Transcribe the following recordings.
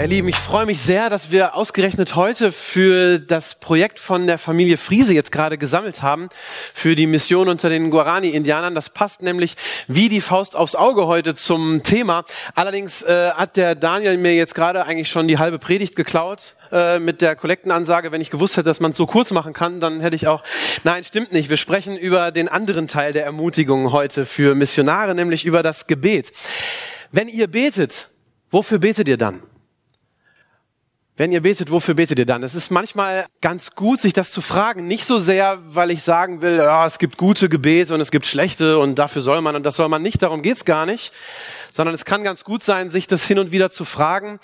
Ihr Lieben, ich freue mich sehr, dass wir ausgerechnet heute für das Projekt von der Familie Friese jetzt gerade gesammelt haben, für die Mission unter den Guarani-Indianern. Das passt nämlich wie die Faust aufs Auge heute zum Thema. Allerdings äh, hat der Daniel mir jetzt gerade eigentlich schon die halbe Predigt geklaut äh, mit der Kollektenansage. Wenn ich gewusst hätte, dass man es so kurz machen kann, dann hätte ich auch... Nein, stimmt nicht. Wir sprechen über den anderen Teil der Ermutigung heute für Missionare, nämlich über das Gebet. Wenn ihr betet, wofür betet ihr dann? Wenn ihr betet, wofür betet ihr dann? Es ist manchmal ganz gut, sich das zu fragen. Nicht so sehr, weil ich sagen will, ja, es gibt gute Gebete und es gibt schlechte und dafür soll man und das soll man nicht. Darum geht's gar nicht. Sondern es kann ganz gut sein, sich das hin und wieder zu fragen,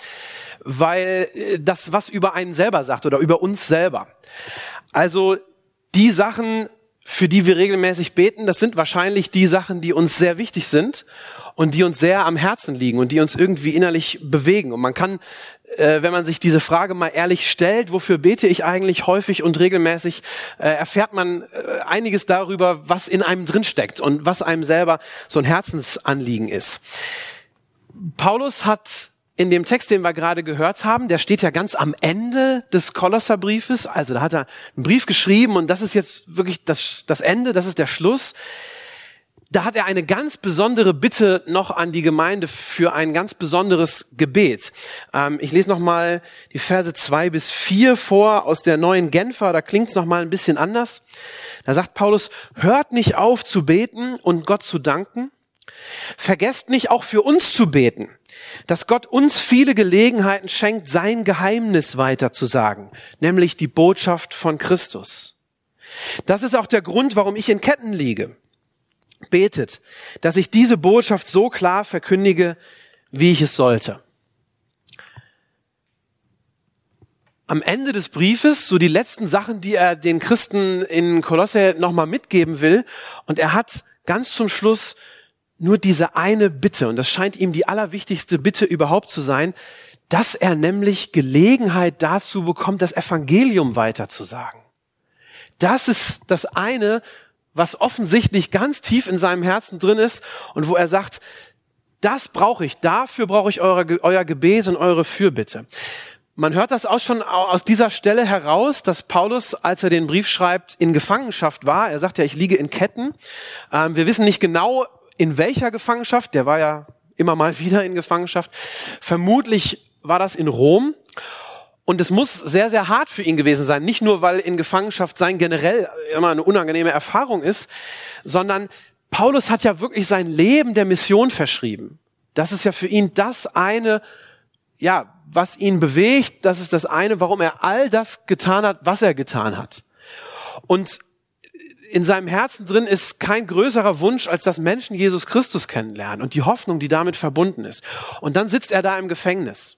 weil äh, das was über einen selber sagt oder über uns selber. Also die Sachen, für die wir regelmäßig beten, das sind wahrscheinlich die Sachen, die uns sehr wichtig sind und die uns sehr am Herzen liegen und die uns irgendwie innerlich bewegen. Und man kann, äh, wenn man sich diese Frage mal ehrlich stellt, wofür bete ich eigentlich häufig und regelmäßig, äh, erfährt man äh, einiges darüber, was in einem drinsteckt und was einem selber so ein Herzensanliegen ist. Paulus hat in dem Text, den wir gerade gehört haben, der steht ja ganz am Ende des Kolosserbriefes. Also da hat er einen Brief geschrieben und das ist jetzt wirklich das, das Ende, das ist der Schluss da hat er eine ganz besondere Bitte noch an die Gemeinde für ein ganz besonderes Gebet. Ähm, ich lese nochmal die Verse zwei bis vier vor aus der neuen Genfer, da klingt es nochmal ein bisschen anders. Da sagt Paulus, hört nicht auf zu beten und Gott zu danken. Vergesst nicht auch für uns zu beten, dass Gott uns viele Gelegenheiten schenkt, sein Geheimnis weiterzusagen, nämlich die Botschaft von Christus. Das ist auch der Grund, warum ich in Ketten liege betet, dass ich diese Botschaft so klar verkündige, wie ich es sollte. Am Ende des Briefes, so die letzten Sachen, die er den Christen in Kolosse nochmal mitgeben will, und er hat ganz zum Schluss nur diese eine Bitte, und das scheint ihm die allerwichtigste Bitte überhaupt zu sein, dass er nämlich Gelegenheit dazu bekommt, das Evangelium weiterzusagen. Das ist das eine, was offensichtlich ganz tief in seinem Herzen drin ist und wo er sagt, das brauche ich, dafür brauche ich eure, euer Gebet und eure Fürbitte. Man hört das auch schon aus dieser Stelle heraus, dass Paulus, als er den Brief schreibt, in Gefangenschaft war. Er sagt ja, ich liege in Ketten. Ähm, wir wissen nicht genau, in welcher Gefangenschaft. Der war ja immer mal wieder in Gefangenschaft. Vermutlich war das in Rom. Und es muss sehr, sehr hart für ihn gewesen sein. Nicht nur, weil in Gefangenschaft sein generell immer eine unangenehme Erfahrung ist, sondern Paulus hat ja wirklich sein Leben der Mission verschrieben. Das ist ja für ihn das eine, ja, was ihn bewegt. Das ist das eine, warum er all das getan hat, was er getan hat. Und in seinem Herzen drin ist kein größerer Wunsch, als dass Menschen Jesus Christus kennenlernen und die Hoffnung, die damit verbunden ist. Und dann sitzt er da im Gefängnis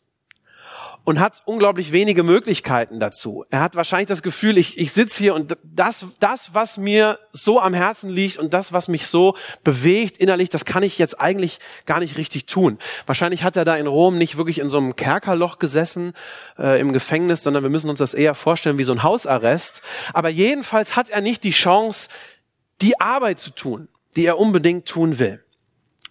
und hat unglaublich wenige Möglichkeiten dazu. Er hat wahrscheinlich das Gefühl, ich, ich sitze hier und das, das, was mir so am Herzen liegt und das, was mich so bewegt innerlich, das kann ich jetzt eigentlich gar nicht richtig tun. Wahrscheinlich hat er da in Rom nicht wirklich in so einem Kerkerloch gesessen äh, im Gefängnis, sondern wir müssen uns das eher vorstellen wie so ein Hausarrest. Aber jedenfalls hat er nicht die Chance, die Arbeit zu tun, die er unbedingt tun will.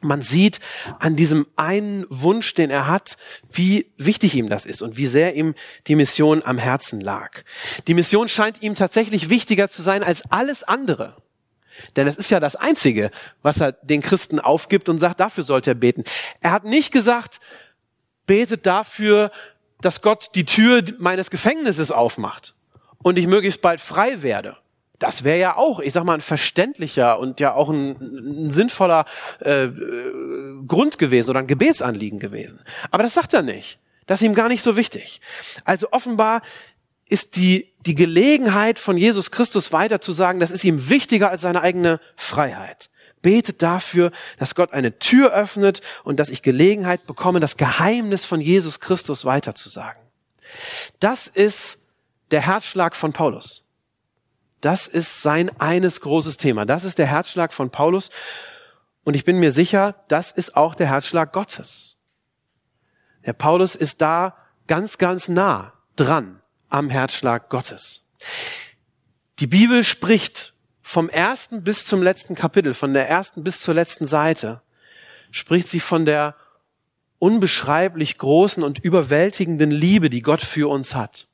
Man sieht an diesem einen Wunsch, den er hat, wie wichtig ihm das ist und wie sehr ihm die Mission am Herzen lag. Die Mission scheint ihm tatsächlich wichtiger zu sein als alles andere. Denn es ist ja das Einzige, was er den Christen aufgibt und sagt, dafür sollte er beten. Er hat nicht gesagt, betet dafür, dass Gott die Tür meines Gefängnisses aufmacht und ich möglichst bald frei werde. Das wäre ja auch, ich sag mal, ein verständlicher und ja auch ein, ein sinnvoller äh, Grund gewesen oder ein Gebetsanliegen gewesen. Aber das sagt er nicht. Das ist ihm gar nicht so wichtig. Also offenbar ist die, die Gelegenheit von Jesus Christus weiter zu sagen, das ist ihm wichtiger als seine eigene Freiheit. Betet dafür, dass Gott eine Tür öffnet und dass ich Gelegenheit bekomme, das Geheimnis von Jesus Christus weiterzusagen. Das ist der Herzschlag von Paulus. Das ist sein eines großes Thema. Das ist der Herzschlag von Paulus. Und ich bin mir sicher, das ist auch der Herzschlag Gottes. Der Paulus ist da ganz, ganz nah dran am Herzschlag Gottes. Die Bibel spricht vom ersten bis zum letzten Kapitel, von der ersten bis zur letzten Seite, spricht sie von der unbeschreiblich großen und überwältigenden Liebe, die Gott für uns hat.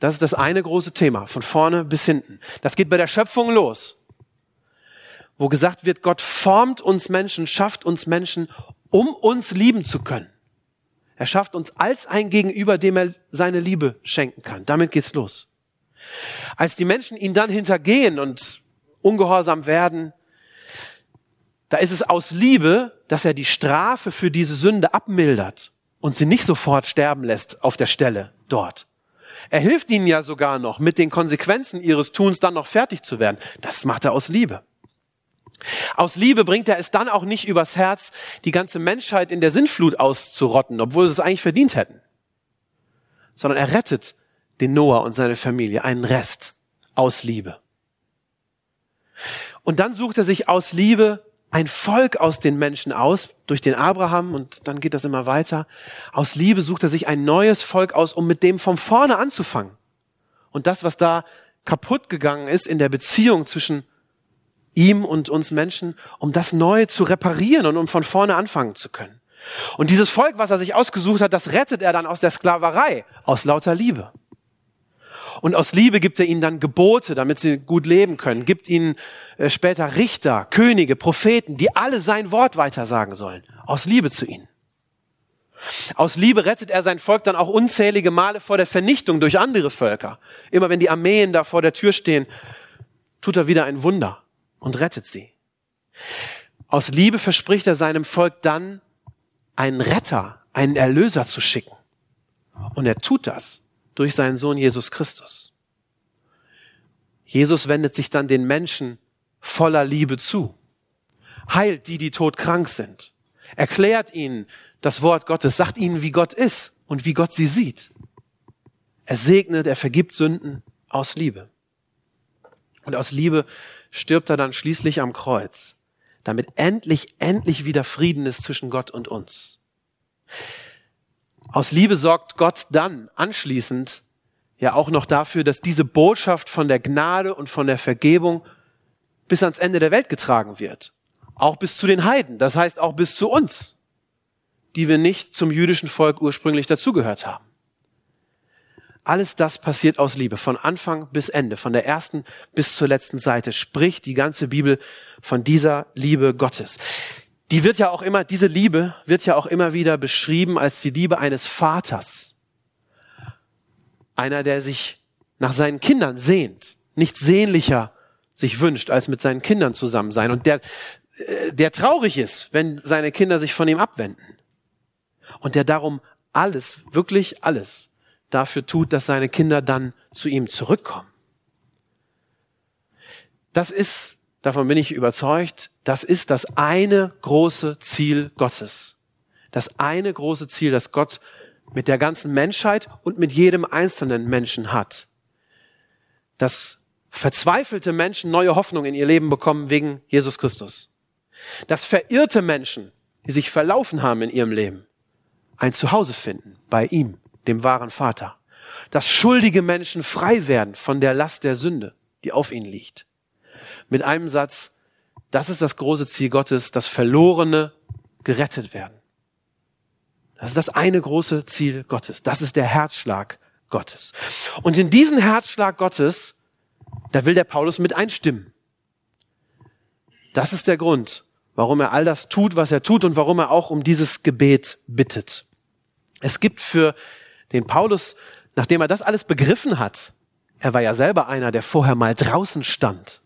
Das ist das eine große Thema, von vorne bis hinten. Das geht bei der Schöpfung los, wo gesagt wird, Gott formt uns Menschen, schafft uns Menschen, um uns lieben zu können. Er schafft uns als ein Gegenüber, dem er seine Liebe schenken kann. Damit geht's los. Als die Menschen ihn dann hintergehen und ungehorsam werden, da ist es aus Liebe, dass er die Strafe für diese Sünde abmildert und sie nicht sofort sterben lässt auf der Stelle dort. Er hilft ihnen ja sogar noch, mit den Konsequenzen ihres Tuns dann noch fertig zu werden. Das macht er aus Liebe. Aus Liebe bringt er es dann auch nicht übers Herz, die ganze Menschheit in der Sinnflut auszurotten, obwohl sie es eigentlich verdient hätten. Sondern er rettet den Noah und seine Familie, einen Rest aus Liebe. Und dann sucht er sich aus Liebe ein Volk aus den Menschen aus, durch den Abraham, und dann geht das immer weiter. Aus Liebe sucht er sich ein neues Volk aus, um mit dem von vorne anzufangen. Und das, was da kaputt gegangen ist in der Beziehung zwischen ihm und uns Menschen, um das neu zu reparieren und um von vorne anfangen zu können. Und dieses Volk, was er sich ausgesucht hat, das rettet er dann aus der Sklaverei, aus lauter Liebe. Und aus Liebe gibt er ihnen dann Gebote, damit sie gut leben können, gibt ihnen äh, später Richter, Könige, Propheten, die alle sein Wort weitersagen sollen. Aus Liebe zu ihnen. Aus Liebe rettet er sein Volk dann auch unzählige Male vor der Vernichtung durch andere Völker. Immer wenn die Armeen da vor der Tür stehen, tut er wieder ein Wunder und rettet sie. Aus Liebe verspricht er seinem Volk dann, einen Retter, einen Erlöser zu schicken. Und er tut das durch seinen Sohn Jesus Christus. Jesus wendet sich dann den Menschen voller Liebe zu, heilt die, die todkrank sind, erklärt ihnen das Wort Gottes, sagt ihnen, wie Gott ist und wie Gott sie sieht. Er segnet, er vergibt Sünden aus Liebe. Und aus Liebe stirbt er dann schließlich am Kreuz, damit endlich, endlich wieder Frieden ist zwischen Gott und uns. Aus Liebe sorgt Gott dann anschließend ja auch noch dafür, dass diese Botschaft von der Gnade und von der Vergebung bis ans Ende der Welt getragen wird. Auch bis zu den Heiden, das heißt auch bis zu uns, die wir nicht zum jüdischen Volk ursprünglich dazugehört haben. Alles das passiert aus Liebe, von Anfang bis Ende, von der ersten bis zur letzten Seite spricht die ganze Bibel von dieser Liebe Gottes. Die wird ja auch immer, diese Liebe wird ja auch immer wieder beschrieben als die Liebe eines Vaters. Einer, der sich nach seinen Kindern sehnt, nicht sehnlicher sich wünscht, als mit seinen Kindern zusammen sein und der, äh, der traurig ist, wenn seine Kinder sich von ihm abwenden und der darum alles, wirklich alles dafür tut, dass seine Kinder dann zu ihm zurückkommen. Das ist, davon bin ich überzeugt, das ist das eine große Ziel Gottes. Das eine große Ziel, das Gott mit der ganzen Menschheit und mit jedem einzelnen Menschen hat. Dass verzweifelte Menschen neue Hoffnung in ihr Leben bekommen wegen Jesus Christus. Dass verirrte Menschen, die sich verlaufen haben in ihrem Leben, ein Zuhause finden bei ihm dem wahren Vater. Dass schuldige Menschen frei werden von der Last der Sünde, die auf ihnen liegt. Mit einem Satz, das ist das große Ziel Gottes, dass Verlorene gerettet werden. Das ist das eine große Ziel Gottes. Das ist der Herzschlag Gottes. Und in diesen Herzschlag Gottes, da will der Paulus mit einstimmen. Das ist der Grund, warum er all das tut, was er tut und warum er auch um dieses Gebet bittet. Es gibt für den Paulus, nachdem er das alles begriffen hat, er war ja selber einer, der vorher mal draußen stand.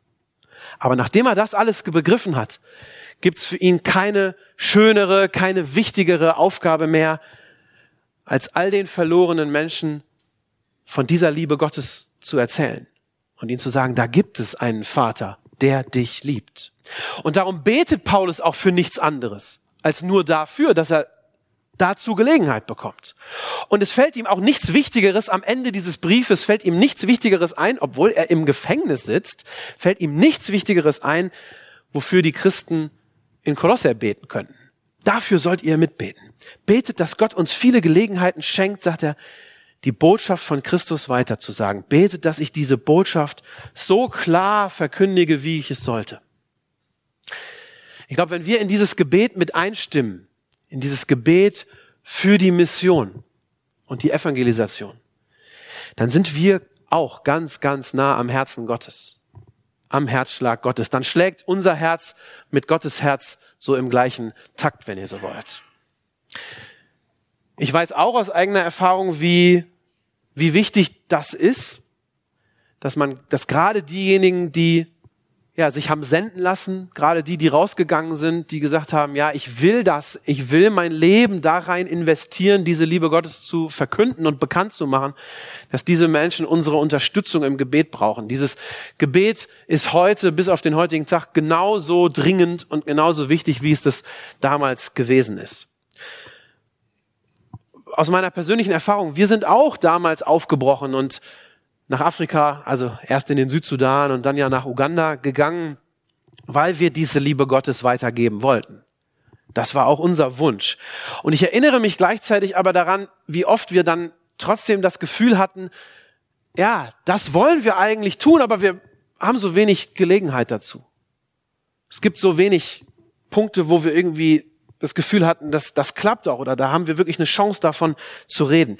Aber nachdem er das alles begriffen hat, gibt's für ihn keine schönere, keine wichtigere Aufgabe mehr, als all den verlorenen Menschen von dieser Liebe Gottes zu erzählen und ihnen zu sagen, da gibt es einen Vater, der dich liebt. Und darum betet Paulus auch für nichts anderes, als nur dafür, dass er dazu Gelegenheit bekommt. Und es fällt ihm auch nichts Wichtigeres am Ende dieses Briefes, fällt ihm nichts Wichtigeres ein, obwohl er im Gefängnis sitzt, fällt ihm nichts Wichtigeres ein, wofür die Christen in Kolosser beten könnten. Dafür sollt ihr mitbeten. Betet, dass Gott uns viele Gelegenheiten schenkt, sagt er, die Botschaft von Christus weiterzusagen. Betet, dass ich diese Botschaft so klar verkündige, wie ich es sollte. Ich glaube, wenn wir in dieses Gebet mit einstimmen, in dieses Gebet für die Mission und die Evangelisation, dann sind wir auch ganz, ganz nah am Herzen Gottes, am Herzschlag Gottes. Dann schlägt unser Herz mit Gottes Herz so im gleichen Takt, wenn ihr so wollt. Ich weiß auch aus eigener Erfahrung, wie, wie wichtig das ist, dass man, dass gerade diejenigen, die ja, sich haben senden lassen, gerade die, die rausgegangen sind, die gesagt haben, ja, ich will das, ich will mein Leben da rein investieren, diese Liebe Gottes zu verkünden und bekannt zu machen, dass diese Menschen unsere Unterstützung im Gebet brauchen. Dieses Gebet ist heute, bis auf den heutigen Tag, genauso dringend und genauso wichtig, wie es das damals gewesen ist. Aus meiner persönlichen Erfahrung, wir sind auch damals aufgebrochen und nach Afrika, also erst in den Südsudan und dann ja nach Uganda gegangen, weil wir diese Liebe Gottes weitergeben wollten. Das war auch unser Wunsch. Und ich erinnere mich gleichzeitig aber daran, wie oft wir dann trotzdem das Gefühl hatten, ja, das wollen wir eigentlich tun, aber wir haben so wenig Gelegenheit dazu. Es gibt so wenig Punkte, wo wir irgendwie das Gefühl hatten, dass das klappt auch oder da haben wir wirklich eine Chance davon zu reden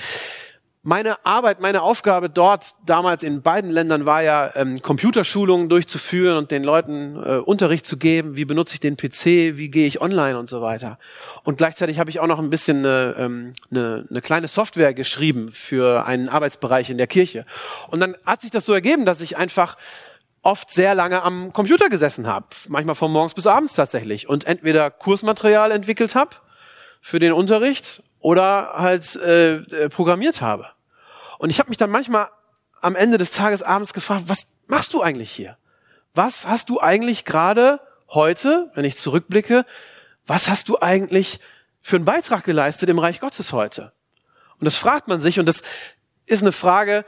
meine Arbeit, meine Aufgabe dort damals in beiden Ländern war ja, ähm, Computerschulungen durchzuführen und den Leuten äh, Unterricht zu geben, wie benutze ich den PC, wie gehe ich online und so weiter. Und gleichzeitig habe ich auch noch ein bisschen eine, ähm, eine, eine kleine Software geschrieben für einen Arbeitsbereich in der Kirche. Und dann hat sich das so ergeben, dass ich einfach oft sehr lange am Computer gesessen habe, manchmal von morgens bis abends tatsächlich, und entweder Kursmaterial entwickelt habe für den Unterricht oder halt äh, programmiert habe. Und ich habe mich dann manchmal am Ende des Tages abends gefragt, was machst du eigentlich hier? Was hast du eigentlich gerade heute, wenn ich zurückblicke, was hast du eigentlich für einen Beitrag geleistet im Reich Gottes heute? Und das fragt man sich und das ist eine Frage,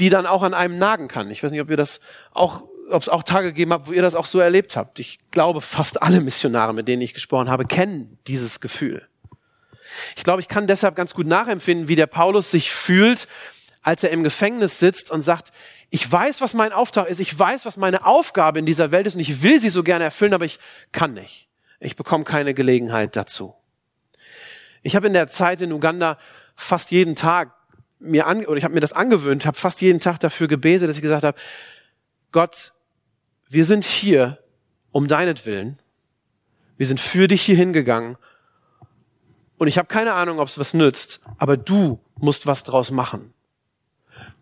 die dann auch an einem nagen kann. Ich weiß nicht, ob ihr das auch, ob es auch Tage gegeben habt, wo ihr das auch so erlebt habt. Ich glaube, fast alle Missionare, mit denen ich gesprochen habe, kennen dieses Gefühl. Ich glaube, ich kann deshalb ganz gut nachempfinden, wie der Paulus sich fühlt, als er im Gefängnis sitzt und sagt, ich weiß, was mein Auftrag ist, ich weiß, was meine Aufgabe in dieser Welt ist und ich will sie so gerne erfüllen, aber ich kann nicht. Ich bekomme keine Gelegenheit dazu. Ich habe in der Zeit in Uganda fast jeden Tag mir an, oder ich habe mir das angewöhnt, habe fast jeden Tag dafür gebetet, dass ich gesagt habe, Gott, wir sind hier um deinetwillen. Wir sind für dich hier hingegangen. Und ich habe keine Ahnung, ob es was nützt, aber du musst was draus machen.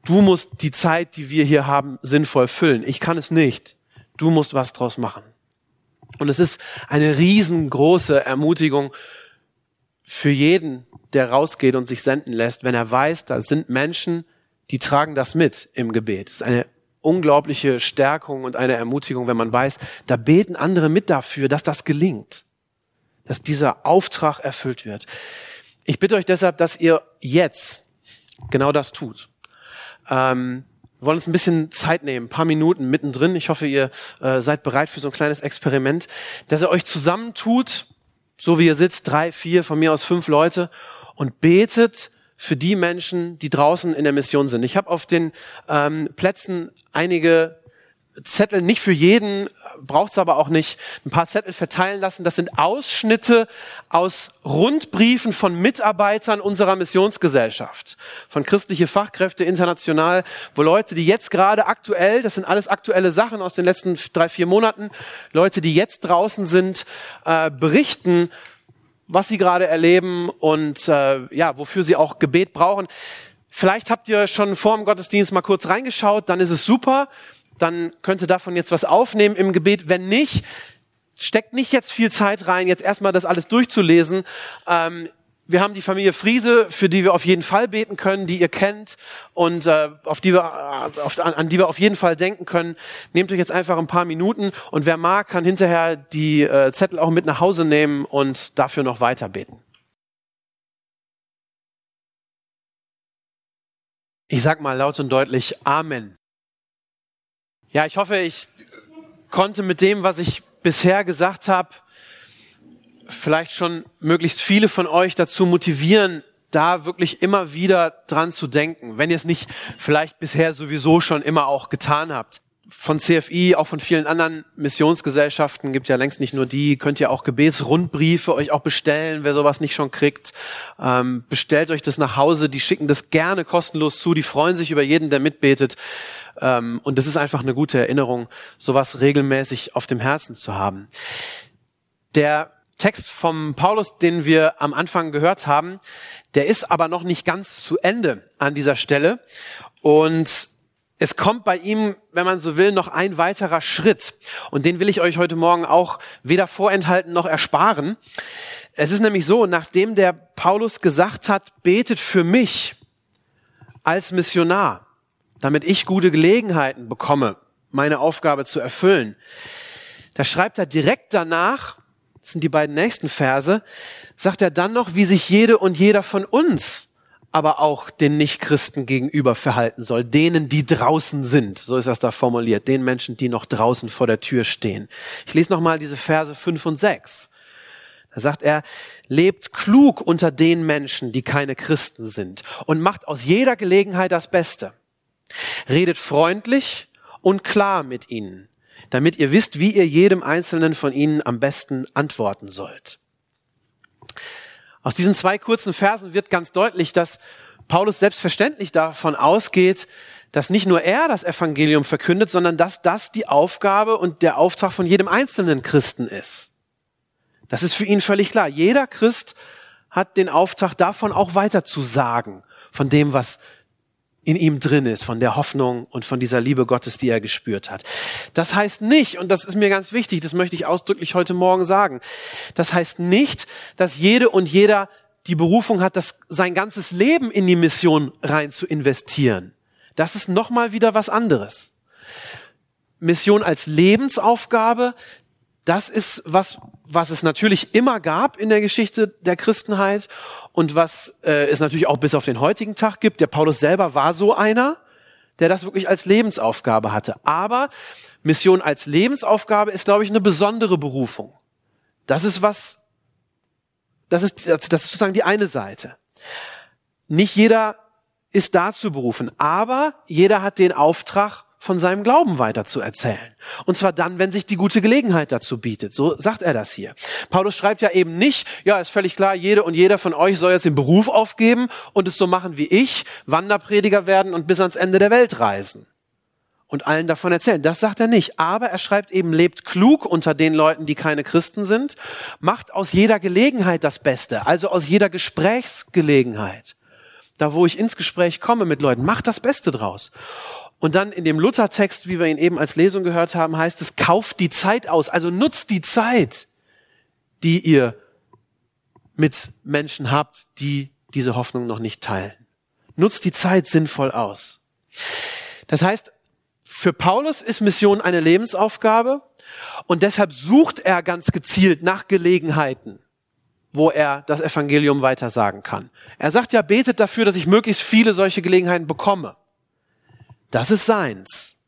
Du musst die Zeit, die wir hier haben, sinnvoll füllen. Ich kann es nicht. Du musst was draus machen. Und es ist eine riesengroße Ermutigung für jeden, der rausgeht und sich senden lässt, wenn er weiß, da sind Menschen, die tragen das mit im Gebet. Es ist eine unglaubliche Stärkung und eine Ermutigung, wenn man weiß, da beten andere mit dafür, dass das gelingt, dass dieser Auftrag erfüllt wird. Ich bitte euch deshalb, dass ihr jetzt genau das tut. Ähm, wir wollen uns ein bisschen Zeit nehmen, ein paar Minuten mittendrin. Ich hoffe, ihr äh, seid bereit für so ein kleines Experiment, dass ihr euch zusammentut, so wie ihr sitzt, drei, vier, von mir aus fünf Leute, und betet für die Menschen, die draußen in der Mission sind. Ich habe auf den ähm, Plätzen einige Zettel nicht für jeden, braucht es aber auch nicht, ein paar Zettel verteilen lassen. Das sind Ausschnitte aus Rundbriefen von Mitarbeitern unserer Missionsgesellschaft, von christliche Fachkräfte international, wo Leute, die jetzt gerade aktuell, das sind alles aktuelle Sachen aus den letzten drei, vier Monaten, Leute, die jetzt draußen sind, äh, berichten, was sie gerade erleben und äh, ja, wofür sie auch Gebet brauchen. Vielleicht habt ihr schon vor dem Gottesdienst mal kurz reingeschaut, dann ist es super dann könnte davon jetzt was aufnehmen im Gebet. Wenn nicht, steckt nicht jetzt viel Zeit rein, jetzt erstmal das alles durchzulesen. Ähm, wir haben die Familie Friese, für die wir auf jeden Fall beten können, die ihr kennt und äh, auf die wir, äh, auf, an, an, die wir auf jeden Fall denken können. Nehmt euch jetzt einfach ein paar Minuten und wer mag, kann hinterher die äh, Zettel auch mit nach Hause nehmen und dafür noch weiter beten. Ich sag mal laut und deutlich Amen. Ja, ich hoffe, ich konnte mit dem, was ich bisher gesagt habe, vielleicht schon möglichst viele von euch dazu motivieren, da wirklich immer wieder dran zu denken, wenn ihr es nicht vielleicht bisher sowieso schon immer auch getan habt. Von CFI, auch von vielen anderen Missionsgesellschaften, gibt ja längst nicht nur die, könnt ihr auch Gebetsrundbriefe euch auch bestellen, wer sowas nicht schon kriegt. Ähm, bestellt euch das nach Hause, die schicken das gerne kostenlos zu, die freuen sich über jeden, der mitbetet. Ähm, und das ist einfach eine gute Erinnerung, sowas regelmäßig auf dem Herzen zu haben. Der Text vom Paulus, den wir am Anfang gehört haben, der ist aber noch nicht ganz zu Ende an dieser Stelle. Und es kommt bei ihm, wenn man so will, noch ein weiterer Schritt. Und den will ich euch heute Morgen auch weder vorenthalten noch ersparen. Es ist nämlich so, nachdem der Paulus gesagt hat, betet für mich als Missionar, damit ich gute Gelegenheiten bekomme, meine Aufgabe zu erfüllen, da schreibt er direkt danach, das sind die beiden nächsten Verse, sagt er dann noch, wie sich jede und jeder von uns aber auch den Nichtchristen gegenüber verhalten soll, denen, die draußen sind. So ist das da formuliert, den Menschen, die noch draußen vor der Tür stehen. Ich lese nochmal diese Verse 5 und 6. Da sagt er, lebt klug unter den Menschen, die keine Christen sind und macht aus jeder Gelegenheit das Beste. Redet freundlich und klar mit ihnen damit ihr wisst, wie ihr jedem Einzelnen von ihnen am besten antworten sollt. Aus diesen zwei kurzen Versen wird ganz deutlich, dass Paulus selbstverständlich davon ausgeht, dass nicht nur er das Evangelium verkündet, sondern dass das die Aufgabe und der Auftrag von jedem einzelnen Christen ist. Das ist für ihn völlig klar. Jeder Christ hat den Auftrag davon auch weiter zu sagen, von dem, was in ihm drin ist, von der Hoffnung und von dieser Liebe Gottes, die er gespürt hat. Das heißt nicht, und das ist mir ganz wichtig, das möchte ich ausdrücklich heute Morgen sagen, das heißt nicht, dass jede und jeder die Berufung hat, das sein ganzes Leben in die Mission rein zu investieren. Das ist nochmal wieder was anderes. Mission als Lebensaufgabe, das ist was, was es natürlich immer gab in der Geschichte der Christenheit und was äh, es natürlich auch bis auf den heutigen Tag gibt. Der Paulus selber war so einer, der das wirklich als Lebensaufgabe hatte. Aber Mission als Lebensaufgabe ist, glaube ich, eine besondere Berufung. Das ist was, das ist, das ist sozusagen die eine Seite. Nicht jeder ist dazu berufen, aber jeder hat den Auftrag, von seinem Glauben weiter zu erzählen. Und zwar dann, wenn sich die gute Gelegenheit dazu bietet. So sagt er das hier. Paulus schreibt ja eben nicht, ja, ist völlig klar, jede und jeder von euch soll jetzt den Beruf aufgeben und es so machen wie ich, Wanderprediger werden und bis ans Ende der Welt reisen. Und allen davon erzählen. Das sagt er nicht. Aber er schreibt eben, lebt klug unter den Leuten, die keine Christen sind, macht aus jeder Gelegenheit das Beste, also aus jeder Gesprächsgelegenheit. Da, wo ich ins Gespräch komme mit Leuten, macht das Beste draus. Und dann in dem Luthertext, wie wir ihn eben als Lesung gehört haben, heißt es, kauft die Zeit aus, also nutzt die Zeit, die ihr mit Menschen habt, die diese Hoffnung noch nicht teilen. Nutzt die Zeit sinnvoll aus. Das heißt, für Paulus ist Mission eine Lebensaufgabe und deshalb sucht er ganz gezielt nach Gelegenheiten, wo er das Evangelium weitersagen kann. Er sagt ja, betet dafür, dass ich möglichst viele solche Gelegenheiten bekomme. Das ist seins,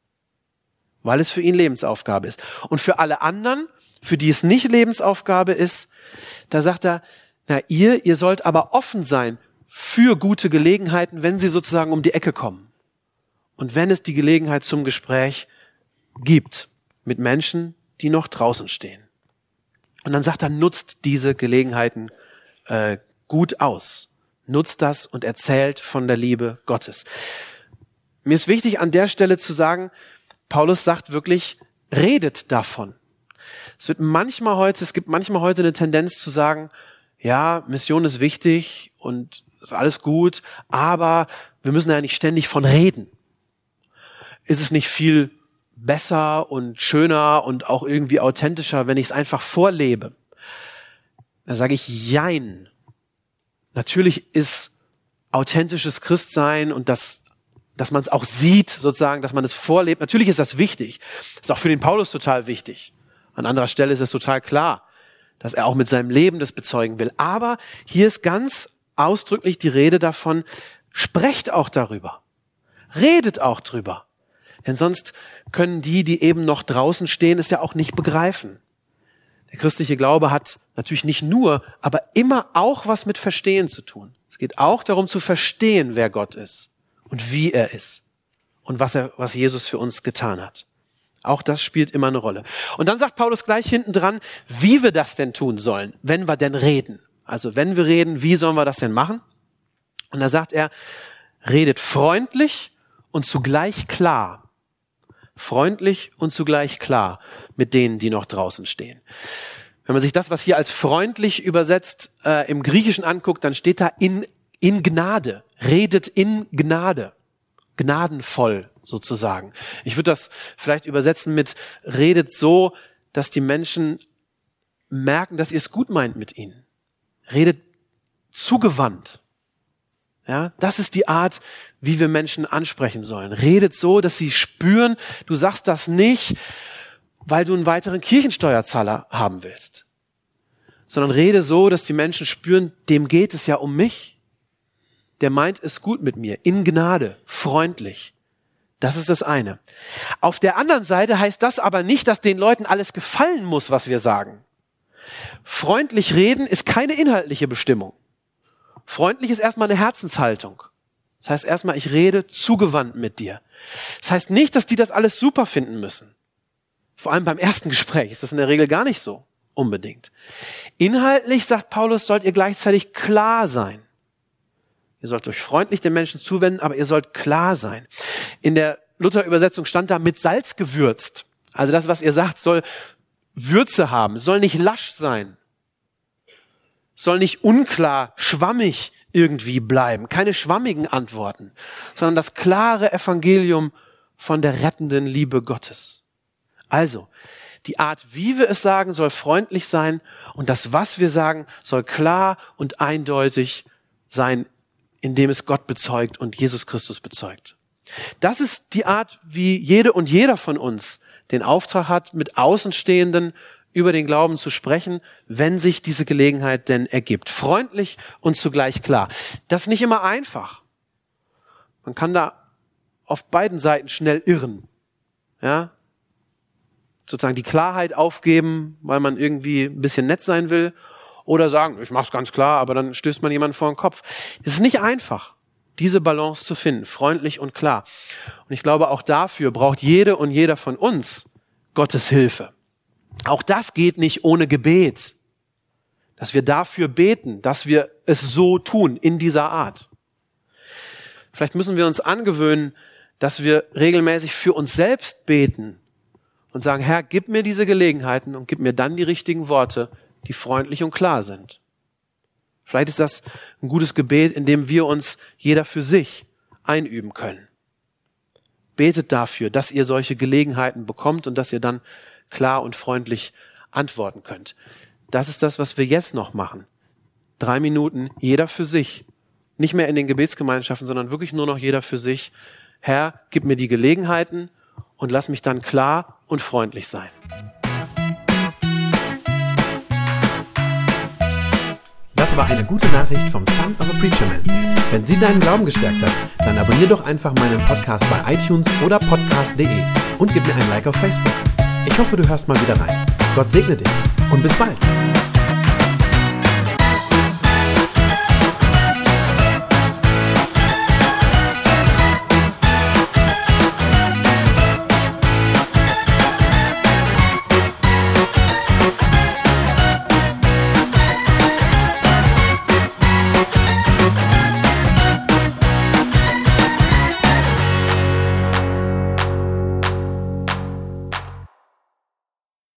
weil es für ihn Lebensaufgabe ist. Und für alle anderen, für die es nicht Lebensaufgabe ist, da sagt er, na ihr, ihr sollt aber offen sein für gute Gelegenheiten, wenn sie sozusagen um die Ecke kommen. Und wenn es die Gelegenheit zum Gespräch gibt mit Menschen, die noch draußen stehen. Und dann sagt er, nutzt diese Gelegenheiten äh, gut aus. Nutzt das und erzählt von der Liebe Gottes. Mir ist wichtig an der Stelle zu sagen, Paulus sagt wirklich, redet davon. Es wird manchmal heute, es gibt manchmal heute eine Tendenz zu sagen, ja, Mission ist wichtig und ist alles gut, aber wir müssen ja nicht ständig von reden. Ist es nicht viel besser und schöner und auch irgendwie authentischer, wenn ich es einfach vorlebe? Da sage ich Jein. Natürlich ist authentisches Christsein und das dass man es auch sieht, sozusagen, dass man es vorlebt. Natürlich ist das wichtig. Das ist auch für den Paulus total wichtig. An anderer Stelle ist es total klar, dass er auch mit seinem Leben das bezeugen will. Aber hier ist ganz ausdrücklich die Rede davon, sprecht auch darüber. Redet auch drüber. Denn sonst können die, die eben noch draußen stehen, es ja auch nicht begreifen. Der christliche Glaube hat natürlich nicht nur, aber immer auch was mit Verstehen zu tun. Es geht auch darum zu verstehen, wer Gott ist und wie er ist und was er, was Jesus für uns getan hat. Auch das spielt immer eine Rolle. Und dann sagt Paulus gleich hinten dran, wie wir das denn tun sollen, wenn wir denn reden. Also wenn wir reden, wie sollen wir das denn machen? Und da sagt er, redet freundlich und zugleich klar. Freundlich und zugleich klar mit denen, die noch draußen stehen. Wenn man sich das, was hier als freundlich übersetzt, äh, im Griechischen anguckt, dann steht da in, in Gnade. Redet in Gnade. Gnadenvoll sozusagen. Ich würde das vielleicht übersetzen mit redet so, dass die Menschen merken, dass ihr es gut meint mit ihnen. Redet zugewandt. Ja, das ist die Art, wie wir Menschen ansprechen sollen. Redet so, dass sie spüren, du sagst das nicht, weil du einen weiteren Kirchensteuerzahler haben willst, sondern rede so, dass die Menschen spüren, dem geht es ja um mich. Der meint es gut mit mir, in Gnade, freundlich. Das ist das eine. Auf der anderen Seite heißt das aber nicht, dass den Leuten alles gefallen muss, was wir sagen. Freundlich reden ist keine inhaltliche Bestimmung. Freundlich ist erstmal eine Herzenshaltung. Das heißt erstmal, ich rede zugewandt mit dir. Das heißt nicht, dass die das alles super finden müssen. Vor allem beim ersten Gespräch ist das in der Regel gar nicht so unbedingt. Inhaltlich, sagt Paulus, sollt ihr gleichzeitig klar sein. Ihr sollt euch freundlich den Menschen zuwenden, aber ihr sollt klar sein. In der Luther-Übersetzung stand da mit Salz gewürzt. Also das, was ihr sagt, soll Würze haben, soll nicht lasch sein, soll nicht unklar, schwammig irgendwie bleiben, keine schwammigen Antworten, sondern das klare Evangelium von der rettenden Liebe Gottes. Also, die Art, wie wir es sagen, soll freundlich sein und das, was wir sagen, soll klar und eindeutig sein, indem es Gott bezeugt und Jesus Christus bezeugt. Das ist die Art, wie jede und jeder von uns den Auftrag hat, mit Außenstehenden über den Glauben zu sprechen, wenn sich diese Gelegenheit denn ergibt. Freundlich und zugleich klar. Das ist nicht immer einfach. Man kann da auf beiden Seiten schnell irren. Ja? Sozusagen die Klarheit aufgeben, weil man irgendwie ein bisschen nett sein will. Oder sagen, ich mach's ganz klar, aber dann stößt man jemanden vor den Kopf. Es ist nicht einfach diese Balance zu finden, freundlich und klar. Und ich glaube, auch dafür braucht jede und jeder von uns Gottes Hilfe. Auch das geht nicht ohne Gebet. Dass wir dafür beten, dass wir es so tun, in dieser Art. Vielleicht müssen wir uns angewöhnen, dass wir regelmäßig für uns selbst beten und sagen, Herr, gib mir diese Gelegenheiten und gib mir dann die richtigen Worte, die freundlich und klar sind. Vielleicht ist das ein gutes Gebet, in dem wir uns jeder für sich einüben können. Betet dafür, dass ihr solche Gelegenheiten bekommt und dass ihr dann klar und freundlich antworten könnt. Das ist das, was wir jetzt noch machen. Drei Minuten, jeder für sich. Nicht mehr in den Gebetsgemeinschaften, sondern wirklich nur noch jeder für sich. Herr, gib mir die Gelegenheiten und lass mich dann klar und freundlich sein. Das war eine gute Nachricht vom Son of a Preacher Man. Wenn sie deinen Glauben gestärkt hat, dann abonnier doch einfach meinen Podcast bei iTunes oder podcast.de und gib mir ein Like auf Facebook. Ich hoffe, du hörst mal wieder rein. Gott segne dich und bis bald.